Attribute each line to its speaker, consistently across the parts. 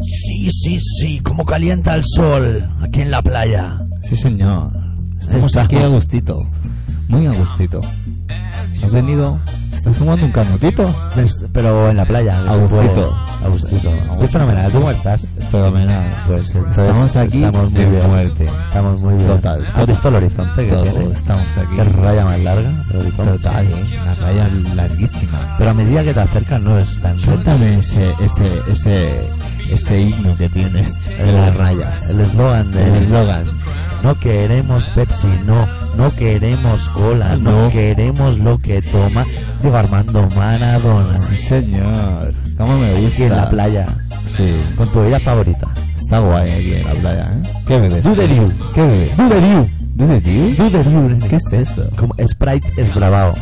Speaker 1: Sí, sí, sí, como calienta el sol aquí en la playa.
Speaker 2: Sí, señor. Estamos aquí a gustito. Muy a gustito. ¿Has venido? ¿Estás fumando un canotito?
Speaker 1: Ves- Pero en la playa. que
Speaker 2: A
Speaker 1: se
Speaker 2: gustito.
Speaker 1: puede. A gustito. Estoy fenomenal. ¿Tú cómo estás?
Speaker 2: Fenomenal.
Speaker 1: Pues entonces
Speaker 2: Estamos aquí
Speaker 1: estamos muy bien.
Speaker 2: muerte.
Speaker 1: Estamos muy bien.
Speaker 2: Total.
Speaker 1: ¿Has visto el horizonte que
Speaker 2: Todo,
Speaker 1: tiene?
Speaker 2: estamos aquí.
Speaker 1: Qué raya más larga. el horizonte.
Speaker 2: Total, ¿eh? una raya larguísima.
Speaker 1: Pero a medida que te acercas no es tan
Speaker 2: Suéltame ese, ese, ese, ese himno que tienes de las rayas.
Speaker 1: El eslogan de
Speaker 2: El eslogan.
Speaker 1: No queremos Pepsi, no, no queremos cola, no,
Speaker 2: No.
Speaker 1: queremos lo que toma Diego Armando Maradona.
Speaker 2: Sí, señor. ¿Cómo me gusta?
Speaker 1: Aquí en la playa,
Speaker 2: Sí.
Speaker 1: con tu bebida favorita.
Speaker 2: Está guay aquí en la playa, ¿eh? ¿Qué bebes?
Speaker 1: Dew.
Speaker 2: ¿Qué bebes?
Speaker 1: The dew, nene.
Speaker 2: ¿Qué es eso?
Speaker 1: Como Sprite es grabado.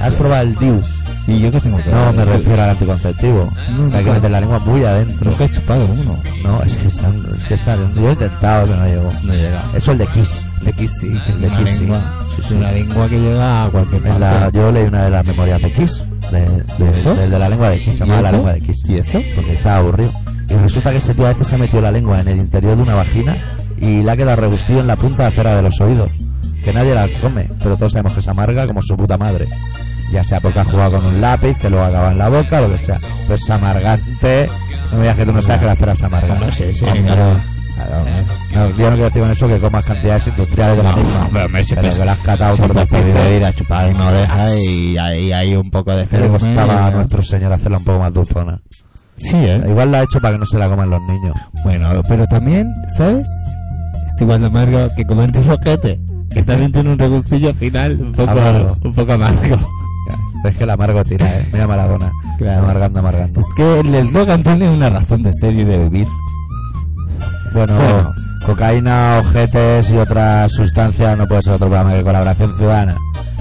Speaker 1: ¿Has probado el dew?
Speaker 2: ¿Y yo qué tengo que
Speaker 1: No, me refiero al anticonceptivo.
Speaker 2: No,
Speaker 1: o sea, hay que meter la lengua muy adentro.
Speaker 2: Nunca he chupado uno.
Speaker 1: No, es que están, es que están, yo he intentado, pero no llego.
Speaker 2: No llega.
Speaker 1: Eso el de Kiss.
Speaker 2: De Kiss sí, que es
Speaker 1: De
Speaker 2: una
Speaker 1: Kiss, sí.
Speaker 2: lengua.
Speaker 1: Sí,
Speaker 2: Es
Speaker 1: sí.
Speaker 2: una lengua que llega a cualquier
Speaker 1: la,
Speaker 2: parte.
Speaker 1: yo leí una de las memorias de Kiss, de, de,
Speaker 2: ¿Eso?
Speaker 1: de- de la lengua de Kiss, se
Speaker 2: ¿Y
Speaker 1: llamaba la lengua de Kiss.
Speaker 2: ¿Y eso?
Speaker 1: Porque estaba aburrido. Y resulta que ese tío a veces se ha metido la lengua en el interior de una vagina y le ha quedado rebustillo en la punta de acera de los oídos. Que nadie la come, pero todos sabemos que se amarga como su puta madre. Ya sea porque ha jugado con un lápiz, que luego acaba en la boca, lo que sea. Pero es amargante. No me digas que tú no sabes que la cera se amarga.
Speaker 2: Hombre, sí, sí, claro.
Speaker 1: claro. No, yo no quiero decir con eso que comas cantidades industriales de la misma.
Speaker 2: hombre, hombre,
Speaker 1: pero que la has catado por despedido.
Speaker 2: podido ir a chupar una oreja y ahí hay un poco de
Speaker 1: Que le costaba a
Speaker 2: cerveza.
Speaker 1: nuestro señor hacerla un poco más dulzona.
Speaker 2: Sí, ¿eh?
Speaker 1: Igual la ha hecho para que no se la coman los niños.
Speaker 2: Bueno, pero también, ¿sabes? Es igual de amargo que comerte un ojete. Que también tiene un regustillo final un poco
Speaker 1: Amargo.
Speaker 2: un poco amargo.
Speaker 1: Es que el amargo tira, ¿eh? Mira Maradona.
Speaker 2: Claro.
Speaker 1: Amargando, amargando.
Speaker 2: Es que el eslogan tiene una razón de ser y de vivir.
Speaker 1: Bueno,
Speaker 2: Bueno.
Speaker 1: cocaína, ojetes y otras sustancias no puede ser otro programa que Colaboración Ciudadana.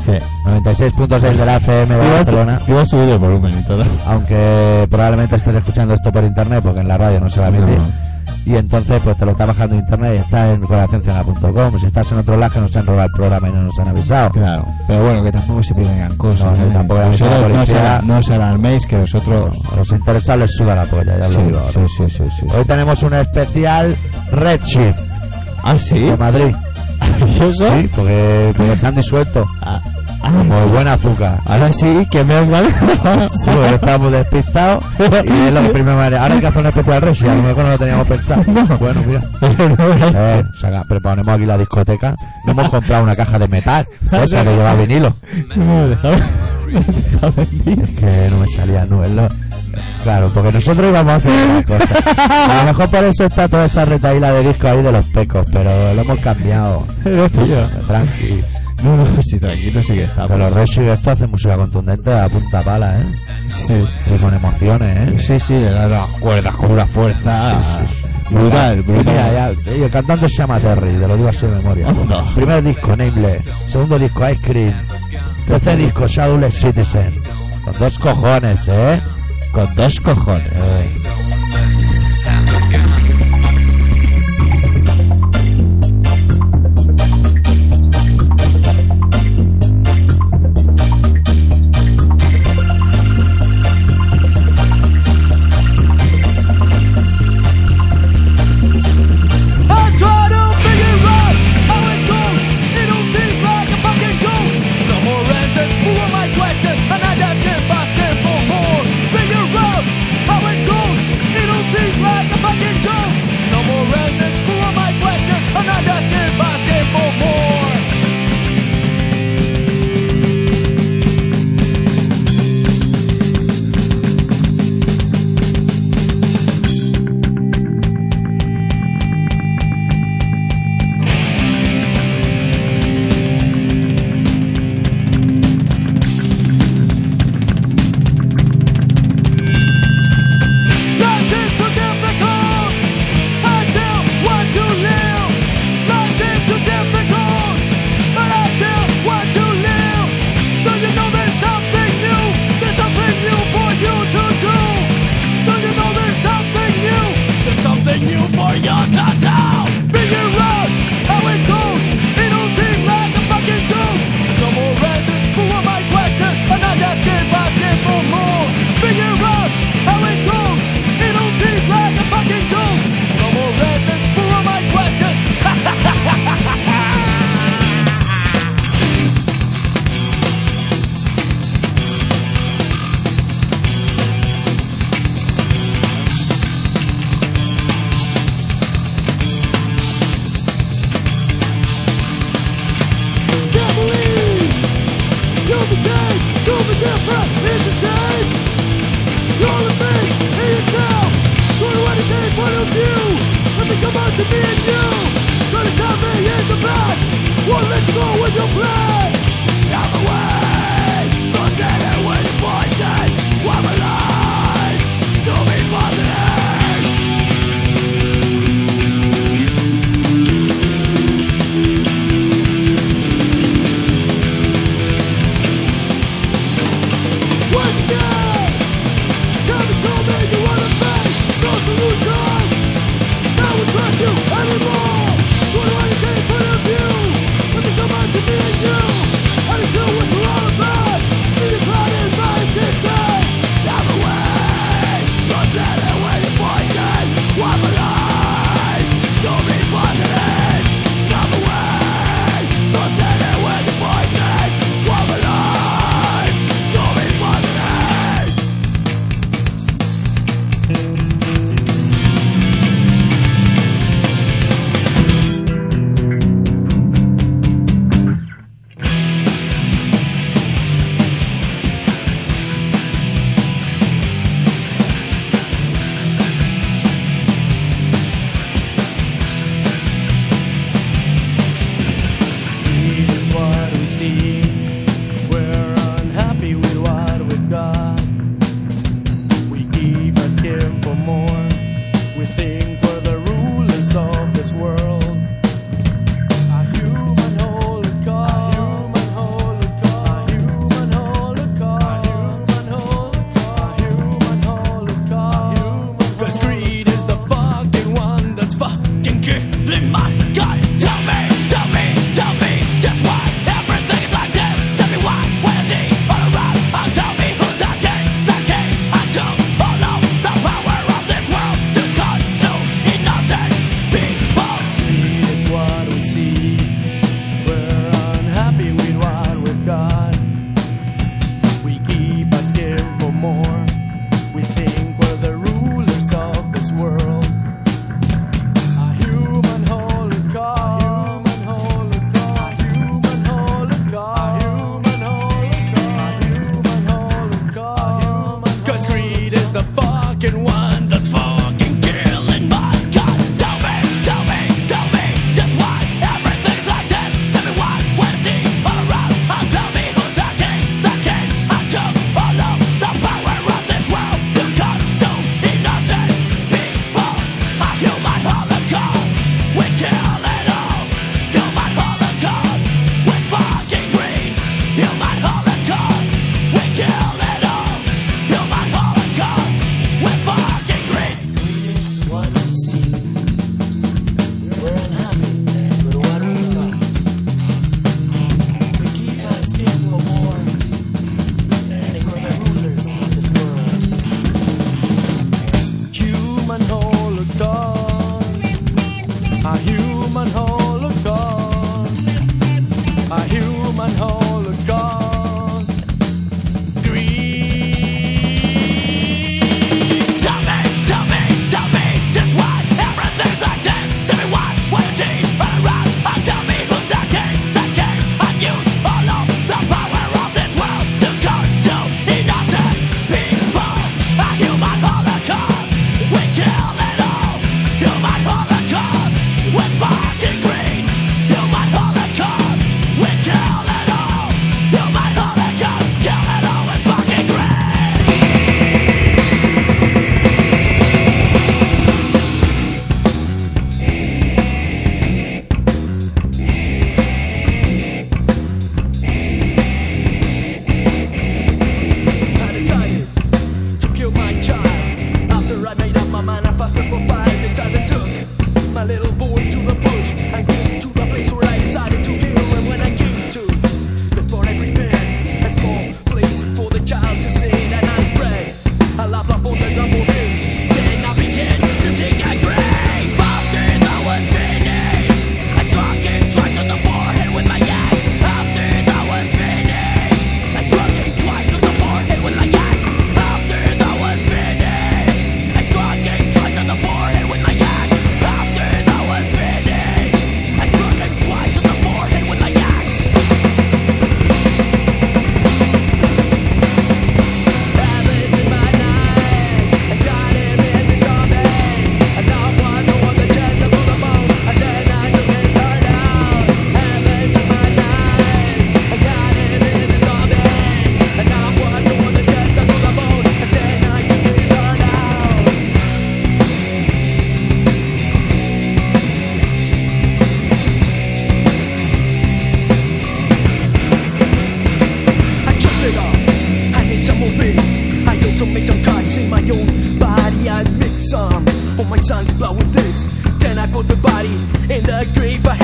Speaker 2: Sí.
Speaker 1: 96.6 de la FM de Barcelona.
Speaker 2: A subir el volumen y todo.
Speaker 1: Aunque probablemente estés escuchando esto por internet porque en la radio no se va a emitir.
Speaker 2: No.
Speaker 1: Y entonces pues te lo está bajando en internet y está en colaboracionciudadana.com. Si estás en otro lado que nos han robado el programa y no nos han avisado.
Speaker 2: Claro, pero bueno, que tampoco se pierdan gran cosa.
Speaker 1: No,
Speaker 2: ¿eh?
Speaker 1: tampoco la policía-
Speaker 2: no os alarméis que nosotros...
Speaker 1: A los interesados les suda la polla, ya
Speaker 2: Sí,
Speaker 1: lo digo. ahora.
Speaker 2: sí, sí, sí, sí.
Speaker 1: Hoy tenemos un especial Redshift
Speaker 2: ¿Ah, sí?
Speaker 1: de Madrid.
Speaker 2: ¿Y eso?
Speaker 1: Sí, porque, porque se han disuelto.
Speaker 2: Ah,
Speaker 1: Como
Speaker 2: ah,
Speaker 1: buen azúcar.
Speaker 2: ahora sí, que me has ganado.
Speaker 1: Sí, porque estábamos despistados y es lo que primero me Ahora hay que hacer un especial Redshift, a lo mejor no lo teníamos pensado. Bueno, mira.
Speaker 2: No
Speaker 1: Eh, saca, preparamos aquí la discoteca. No hemos comprado una caja de metal, esa que lleva vinilo.
Speaker 2: No.
Speaker 1: Es que no me salía, no, es lo- Claro, porque nosotros íbamos a hacer una cosa. A lo mejor por eso está toda esa retaíla de disco ahí de los pecos, pero lo hemos cambiado. Tranqui.
Speaker 2: No, no, sí, tranquilo, sí que está.
Speaker 1: Pero los Redshift esto hace música contundente a punta pala, ¿eh?
Speaker 2: Sí,
Speaker 1: Y con emociones, ¿eh?
Speaker 2: sí, sí, le da las cuerdas con una fuerza
Speaker 1: Sí, sí, sí.
Speaker 2: brutal, brutal.
Speaker 1: Mira, ya, el cantante se llama Terry, te lo digo así de memoria.
Speaker 2: Anda.
Speaker 1: Primer disco, Nameless. Segundo disco, Ice Cream. Tercer disco, Shadowless Citizen. Con dos cojones, ¿eh?
Speaker 2: Con dos cojones.
Speaker 1: Eh,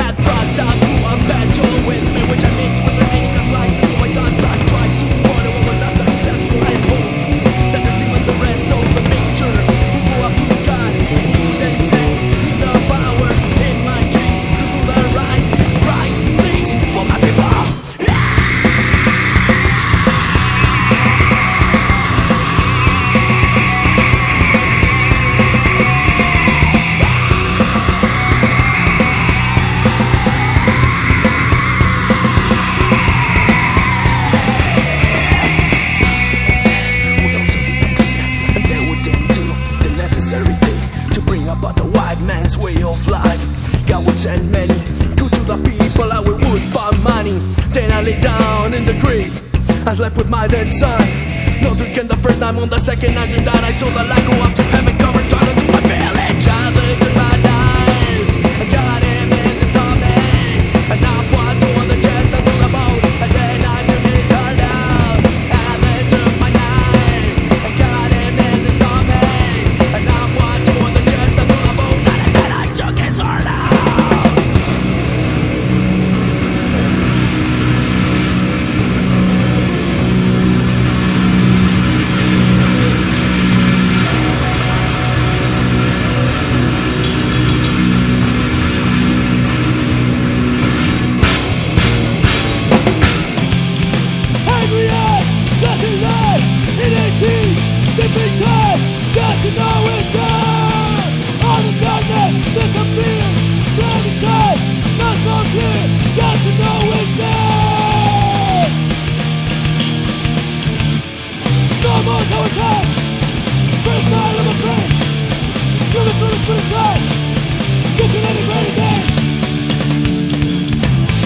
Speaker 3: had thought of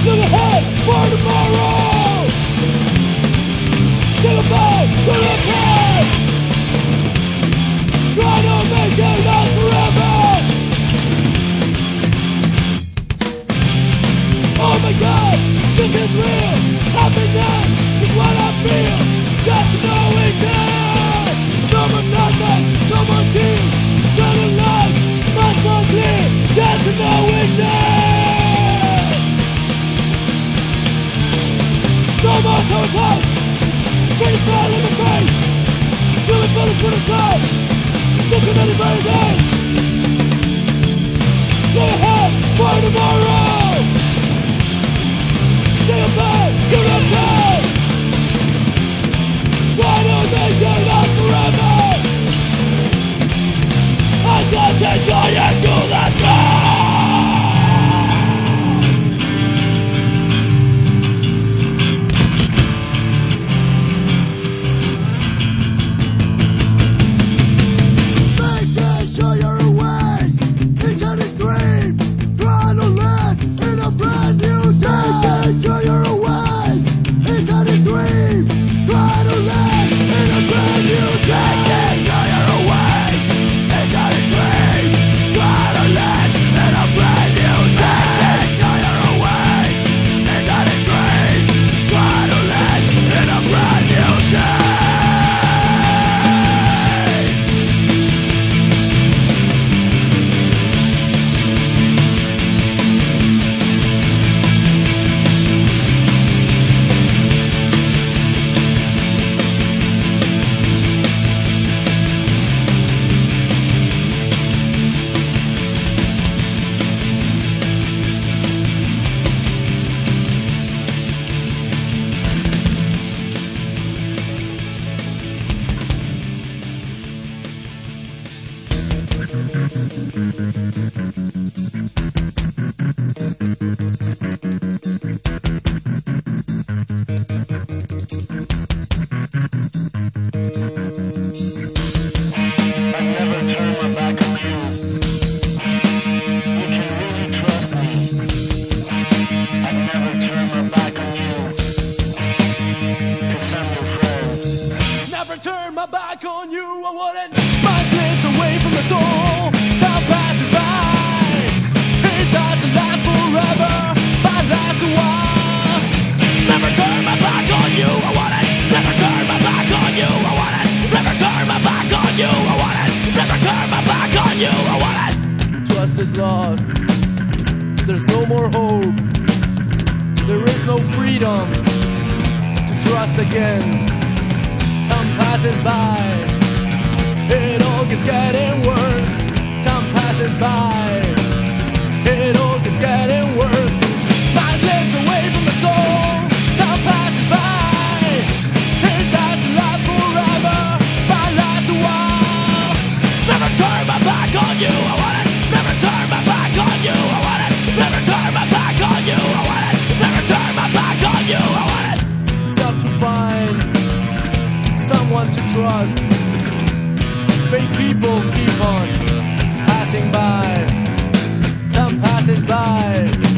Speaker 3: Look ahead for tomorrow. The. Try to make it forever. Oh my god, this is real. Happiness is what I feel. Just knowing that. Thomas, Thomas Hill, Son of Life, Matt Mosley, Jethro Witness! Thomas Hotel, bring the fire in the face, do it for the good side, look at anybody there. Go ahead, for tomorrow! Destroy it
Speaker 4: trust.
Speaker 3: Fake people keep on passing by. Time passes by.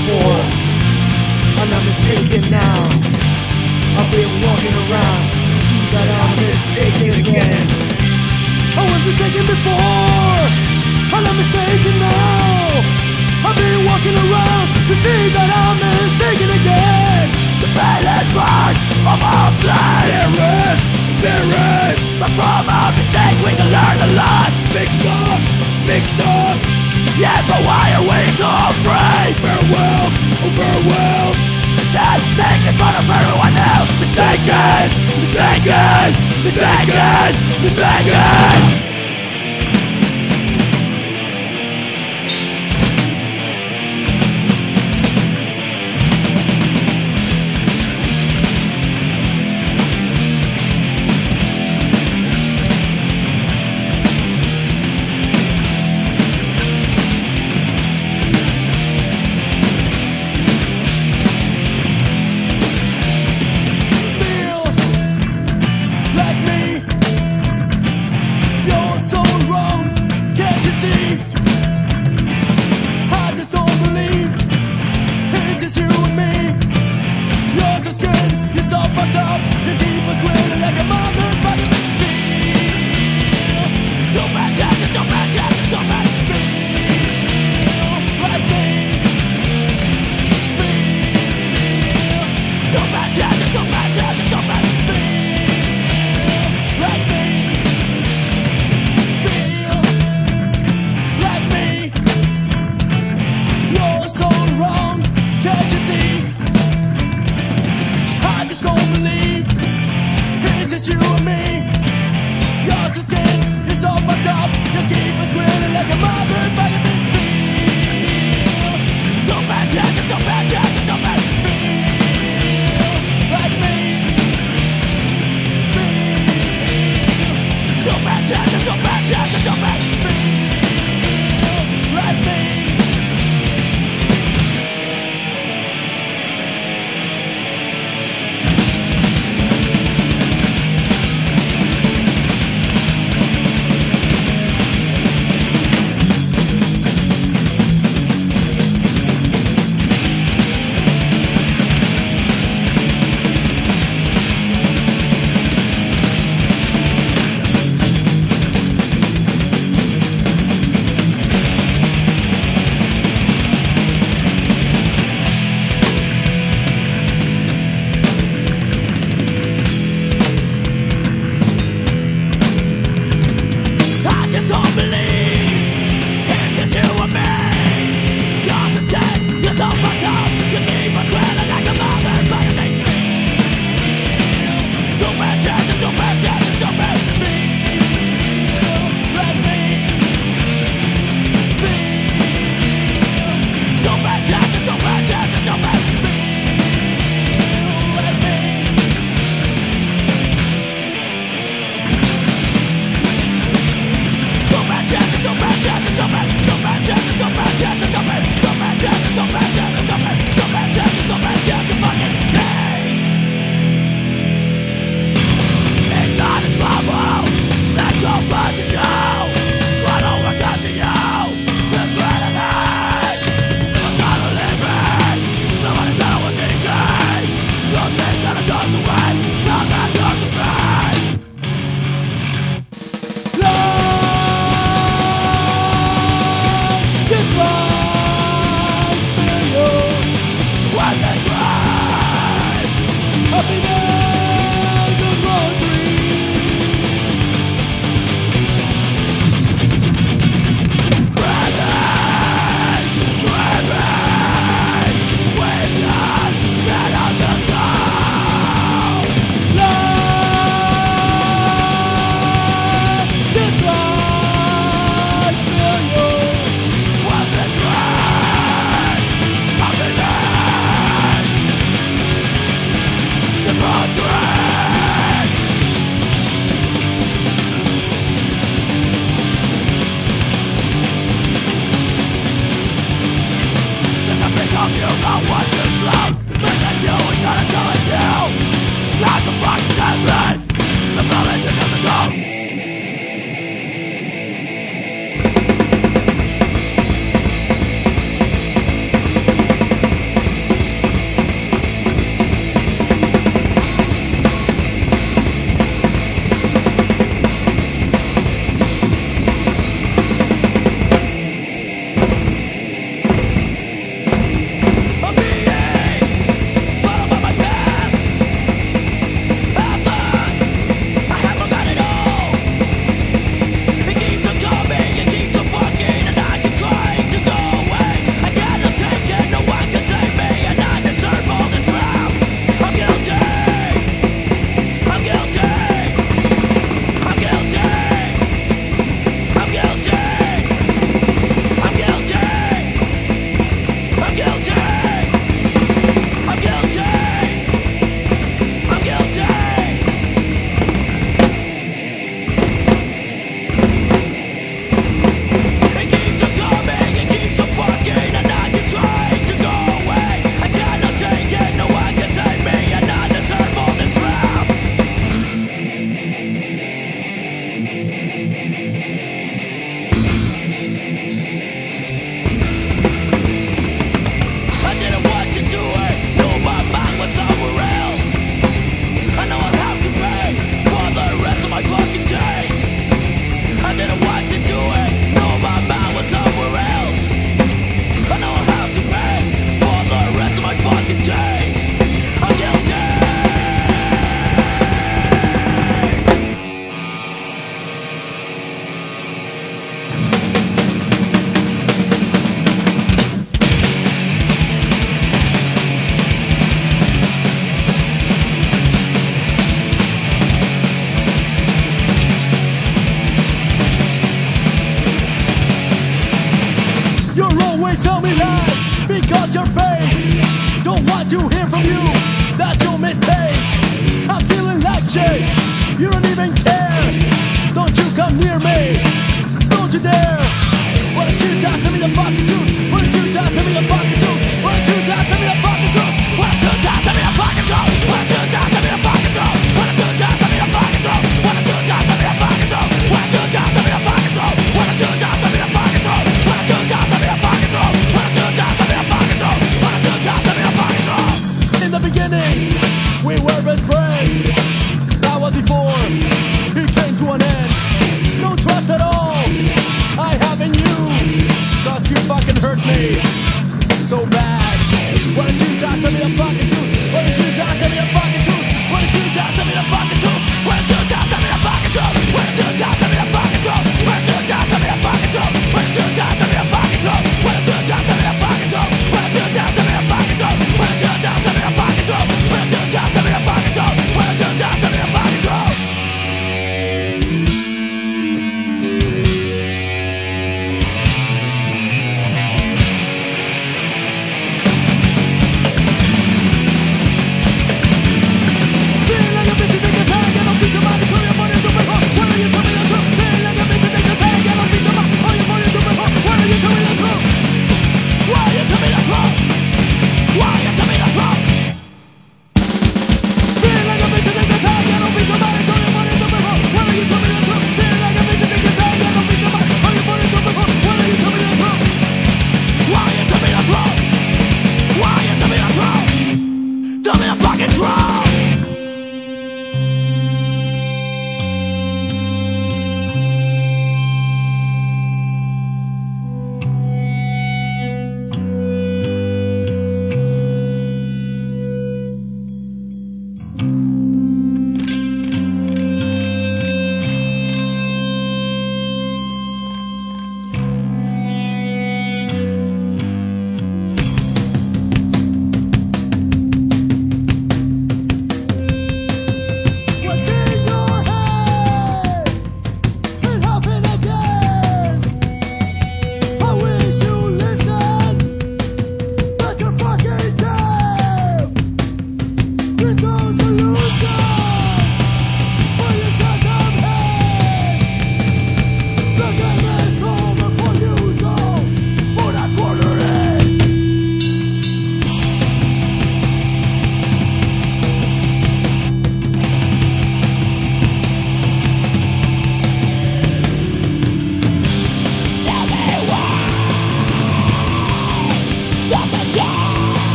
Speaker 5: Before I'm not mistaken now. I've been walking around. To see that I'm mistaken again. I was mistaken before. I'm not mistaken now. I've been walking around to see that I'm mistaken again. The silent part of our blood. There is, there is. But from our mistakes we can learn a lot. Mixed up, mixed up Yeah, but why are we so afraid? Farewell, oh farewell. Instead, making fun of everyone else Mistaken, mistaken, mistaken, mistaken. feel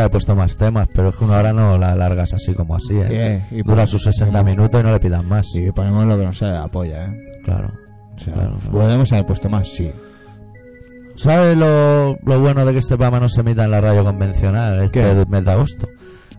Speaker 1: Haber puesto más temas, pero es que una hora no la largas así como así, ¿eh?
Speaker 2: Y
Speaker 1: Dura
Speaker 2: pon-
Speaker 1: sus 60
Speaker 2: ponemos-
Speaker 1: minutos y no le pidan más.
Speaker 2: Sí, ponemos lo que nos sale de la polla, ¿eh?
Speaker 1: Claro.
Speaker 2: O sea,
Speaker 1: Claro, claro.
Speaker 2: podemos haber puesto más, sí.
Speaker 1: ¿Sabes lo, lo bueno de que este programa no se emita en la radio convencional este
Speaker 2: ¿Qué?
Speaker 1: mes de agosto?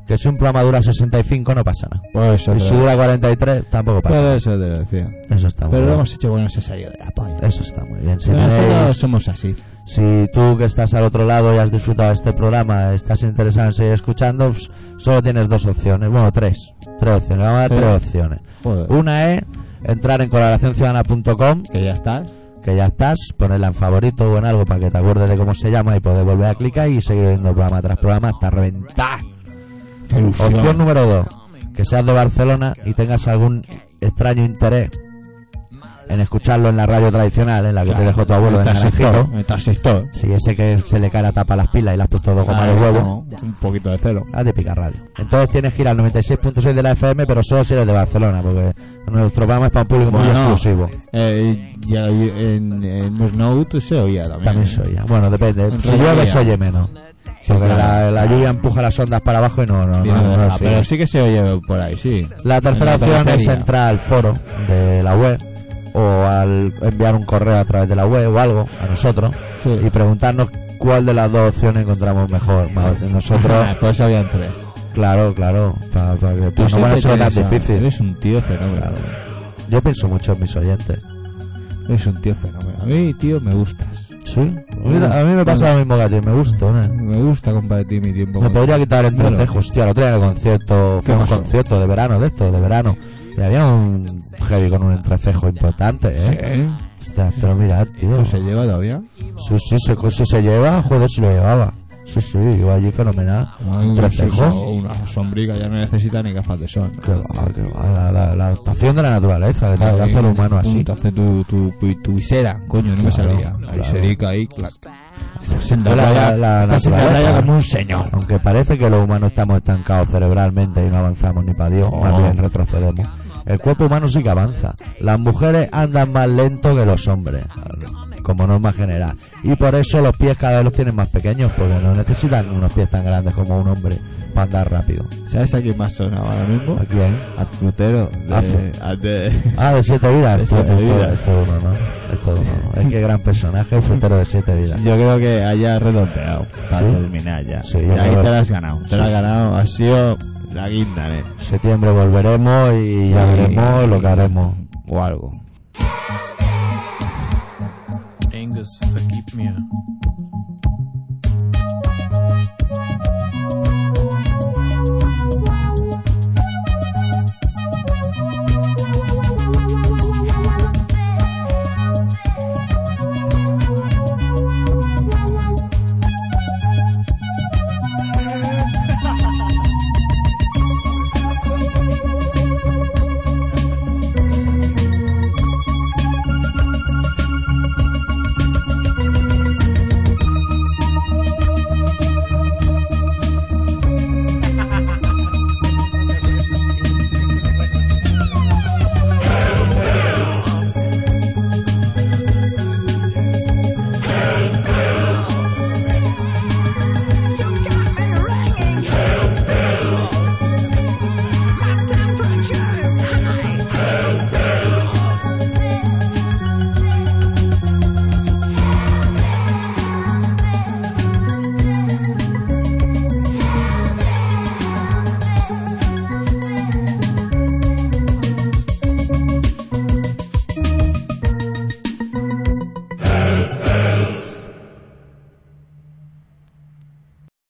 Speaker 1: Que si un programa dura 65 no pasa nada.
Speaker 2: Por eso,
Speaker 1: Y si dura 43 tampoco pasa nada.
Speaker 2: eso te lo decía.
Speaker 1: Eso está muy
Speaker 2: Pero lo
Speaker 1: bien.
Speaker 2: hemos hecho bueno necesario de la polla.
Speaker 1: Eso está muy bien. Si,
Speaker 2: nosotros somos así.
Speaker 1: si tú que estás al otro lado y has disfrutado este programa, estás interesado en seguir escuchando, pues, solo tienes dos opciones. Bueno, tres. Tres opciones. Vamos a dar
Speaker 2: Sí.
Speaker 1: tres opciones.
Speaker 2: Joder.
Speaker 1: Una es entrar en colaboracionciudadana.com
Speaker 2: Que ya estás.
Speaker 1: que ya estás, ponerla en favorito o en algo para que te acuerdes de cómo se llama y poder volver a clicar y seguir viendo programa tras programa hasta reventar. Opción número dos, que seas de Barcelona y tengas algún extraño interés en escucharlo en la radio tradicional, en la que te dejó tu abuelo en
Speaker 2: el transistor.
Speaker 1: Naranjito.
Speaker 2: El transistor.
Speaker 1: Si ese que se le cae la tapa a las pilas y le has puesto dos gomas de huevo,
Speaker 2: no, Un poquito de celo.
Speaker 1: haz de picar radio. Entonces tienes que ir al 96.6 de la FM, pero solo si eres de Barcelona, porque nuestro programa es para un público muy exclusivo.
Speaker 2: Eh, ya en, en Note se oía también.
Speaker 1: También
Speaker 2: ¿eh?
Speaker 1: se oye. Bueno, depende.
Speaker 2: En
Speaker 1: Si llueve se oye menos.
Speaker 2: Sí,
Speaker 1: Porque la, la lluvia empuja las ondas para abajo y no, no, no, no sigue.
Speaker 2: pero sí que se oye por ahí, sí.
Speaker 1: La tercera
Speaker 2: En la
Speaker 1: opción es entrar al foro de la web o al enviar un correo a través de la web o algo a nosotros
Speaker 2: Sí.
Speaker 1: y preguntarnos cuál de las dos opciones encontramos mejor. Nosotros,
Speaker 2: pues habían tres.
Speaker 1: claro, claro, para, para que
Speaker 2: Tú
Speaker 1: pues no a- difícil.
Speaker 2: Eres un tío fenómeno.
Speaker 1: Claro. Yo pienso mucho en mis oyentes.
Speaker 2: Eres un tío fenómeno. A mí, tío, me gustas.
Speaker 1: Sí, Mira, a mí me pasa lo mismo que a ti, me gusta. ¿no?
Speaker 2: Me gusta compartir mi tiempo.
Speaker 1: Me podría quitar el entrecejo, hostia, día en el concierto,
Speaker 2: ¿Qué
Speaker 1: fue un concierto de verano de esto, de verano. Y había un heavy con un entrecejo importante, ¿eh?
Speaker 2: ¿Sí?
Speaker 1: Pero mira, tío.
Speaker 2: ¿Eso se lleva todavía?
Speaker 1: Sí, sí, se, si se lleva, joder, si lo llevaba. Sí, sí, iba allí fenomenal.
Speaker 2: Ay,
Speaker 1: Entrecejo.
Speaker 2: sí, Una sombrica ya no necesita ni gafas de sol.
Speaker 1: Que va, que va, la, la, la adaptación de la naturaleza, que te que hace el humano así.
Speaker 2: Te hace tu, tu, tu, tu visera, coño, no me salía. La
Speaker 1: claro.
Speaker 2: viserica ahí, clac. Estás en la
Speaker 1: La-
Speaker 2: playa,
Speaker 1: la- la
Speaker 2: estás en la
Speaker 1: naturaleza.
Speaker 2: playa como un señor.
Speaker 1: Aunque parece que los humanos estamos estancados cerebralmente y no avanzamos ni para Dios, más
Speaker 2: Oh.
Speaker 1: bien retrocedemos. El cuerpo humano sí que avanza. Las mujeres andan más lento que los hombres, como norma general. Y por eso los pies cada vez los tienen más pequeños, porque no necesitan unos pies tan grandes como un hombre para andar rápido.
Speaker 2: ¿Sabes a quién más sonaba ahora mismo?
Speaker 1: ¿A quién?
Speaker 2: A Frutero. De, a- de-
Speaker 1: Ah, de siete vidas.
Speaker 2: De
Speaker 1: Esto,
Speaker 2: siete
Speaker 1: esto-
Speaker 2: vidas.
Speaker 1: esto uno, ¿no? Esto uno, ¿no? Es que gran personaje, el frutero de siete vidas.
Speaker 2: Yo creo que haya redondeado para
Speaker 1: ¿Sí?
Speaker 2: terminar ya.
Speaker 1: Sí,
Speaker 2: y
Speaker 1: yo
Speaker 2: ahí te la has ganado. Te
Speaker 1: Sí,
Speaker 2: la has ganado. Ha sido la guinda, ¿eh?
Speaker 1: septiembre volveremos y ya veremos lo que haremos.
Speaker 2: O algo.
Speaker 6: Angus, vergib mir.